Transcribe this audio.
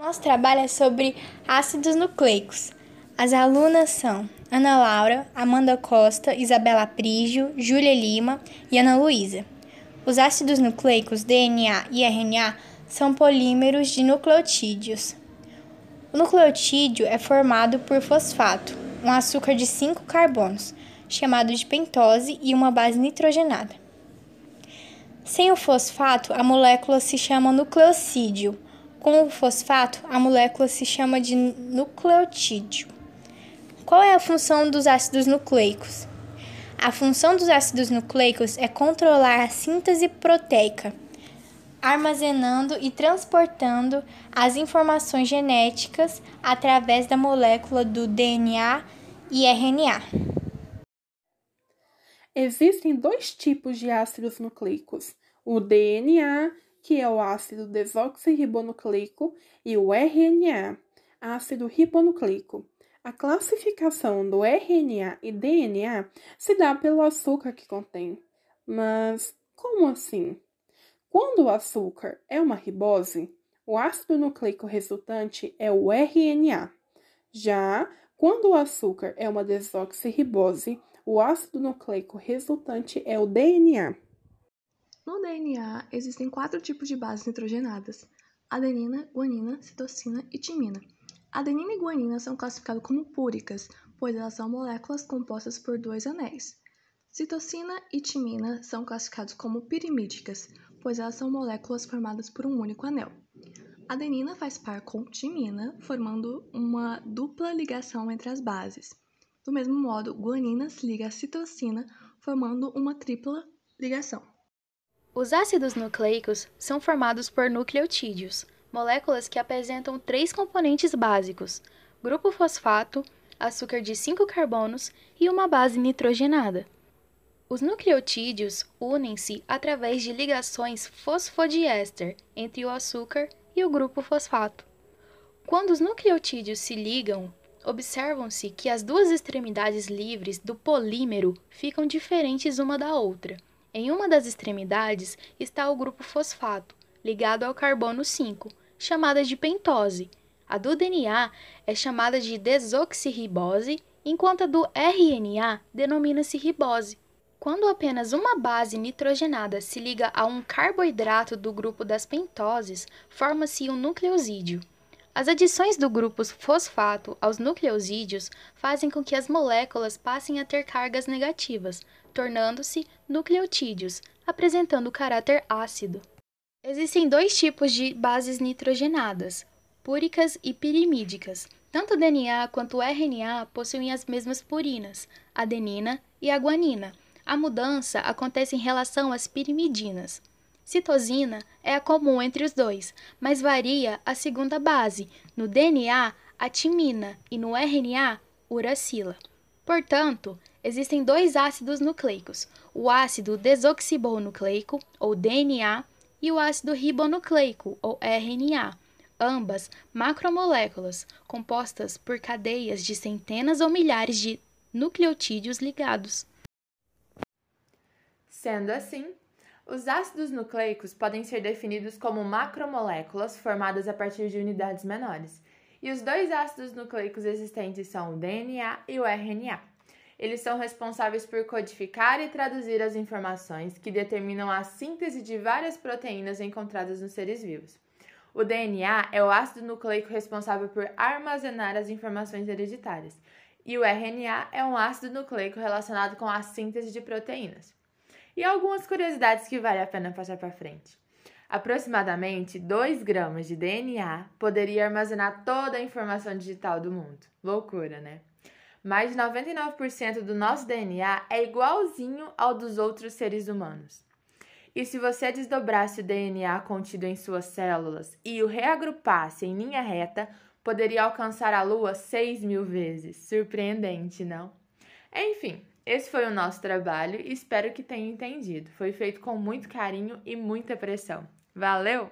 Nosso trabalho é sobre ácidos nucleicos. As alunas são Ana Laura, Amanda Costa, Isabela Prígio, Júlia Lima e Ana Luísa. Os ácidos nucleicos DNA e RNA são polímeros de nucleotídeos. O nucleotídeo é formado por fosfato, um açúcar de 5 carbonos, chamado de pentose, e uma base nitrogenada. Sem o fosfato, a molécula se chama nucleocídio. Com o fosfato, a molécula se chama de nucleotídeo. Qual é a função dos ácidos nucleicos? A função dos ácidos nucleicos é controlar a síntese proteica, armazenando e transportando as informações genéticas através da molécula do DNA e RNA. Existem dois tipos de ácidos nucleicos: o DNA, que é o ácido desoxirribonucleico, e o RNA, ácido ribonucleico. A classificação do RNA e DNA se dá pelo açúcar que contém. Mas como assim? Quando o açúcar é uma ribose, o ácido nucleico resultante é o RNA. Já quando o açúcar é uma desoxirribose, o ácido nucleico resultante é o DNA. No DNA existem quatro tipos de bases nitrogenadas: adenina, guanina, citosina e timina. Adenina e guanina são classificadas como púricas, pois elas são moléculas compostas por dois anéis. Citosina e timina são classificados como pirimídicas, pois elas são moléculas formadas por um único anel. Adenina faz par com timina, formando uma dupla ligação entre as bases. Do mesmo modo, guanina se liga à citosina, formando uma tripla ligação. Os ácidos nucleicos são formados por nucleotídeos, moléculas que apresentam três componentes básicos: grupo fosfato, açúcar de 5 carbonos e uma base nitrogenada. Os nucleotídeos unem-se através de ligações fosfodiéster entre o açúcar e o grupo fosfato. Quando os nucleotídeos se ligam, observam-se que as duas extremidades livres do polímero ficam diferentes uma da outra. Em uma das extremidades está o grupo fosfato, ligado ao carbono 5, chamada de pentose. A do DNA é chamada de desoxirribose, enquanto a do RNA denomina-se ribose. Quando apenas uma base nitrogenada se liga a um carboidrato do grupo das pentoses, forma-se um nucleosídeo. As adições do grupo fosfato aos nucleosídeos fazem com que as moléculas passem a ter cargas negativas, tornando-se nucleotídeos, apresentando caráter ácido. Existem dois tipos de bases nitrogenadas, púricas e pirimídicas. Tanto o DNA quanto o RNA possuem as mesmas purinas, adenina e a guanina. A mudança acontece em relação às pirimidinas. Citosina é a comum entre os dois, mas varia a segunda base, no DNA, a timina, e no RNA, uracila. Portanto, existem dois ácidos nucleicos, o ácido desoxibonucleico, ou DNA, e o ácido ribonucleico, ou RNA, ambas macromoléculas compostas por cadeias de centenas ou milhares de nucleotídeos ligados. Sendo assim, os ácidos nucleicos podem ser definidos como macromoléculas formadas a partir de unidades menores, e os dois ácidos nucleicos existentes são o DNA e o RNA. Eles são responsáveis por codificar e traduzir as informações que determinam a síntese de várias proteínas encontradas nos seres vivos. O DNA é o ácido nucleico responsável por armazenar as informações hereditárias, e o RNA é um ácido nucleico relacionado com a síntese de proteínas e algumas curiosidades que vale a pena passar para frente. Aproximadamente 2 gramas de DNA poderia armazenar toda a informação digital do mundo. Loucura, né? Mais de 99% do nosso DNA é igualzinho ao dos outros seres humanos. E se você desdobrasse o DNA contido em suas células e o reagrupasse em linha reta, poderia alcançar a Lua 6 mil vezes. Surpreendente, não? Enfim, esse foi o nosso trabalho e espero que tenha entendido. Foi feito com muito carinho e muita pressão. Valeu!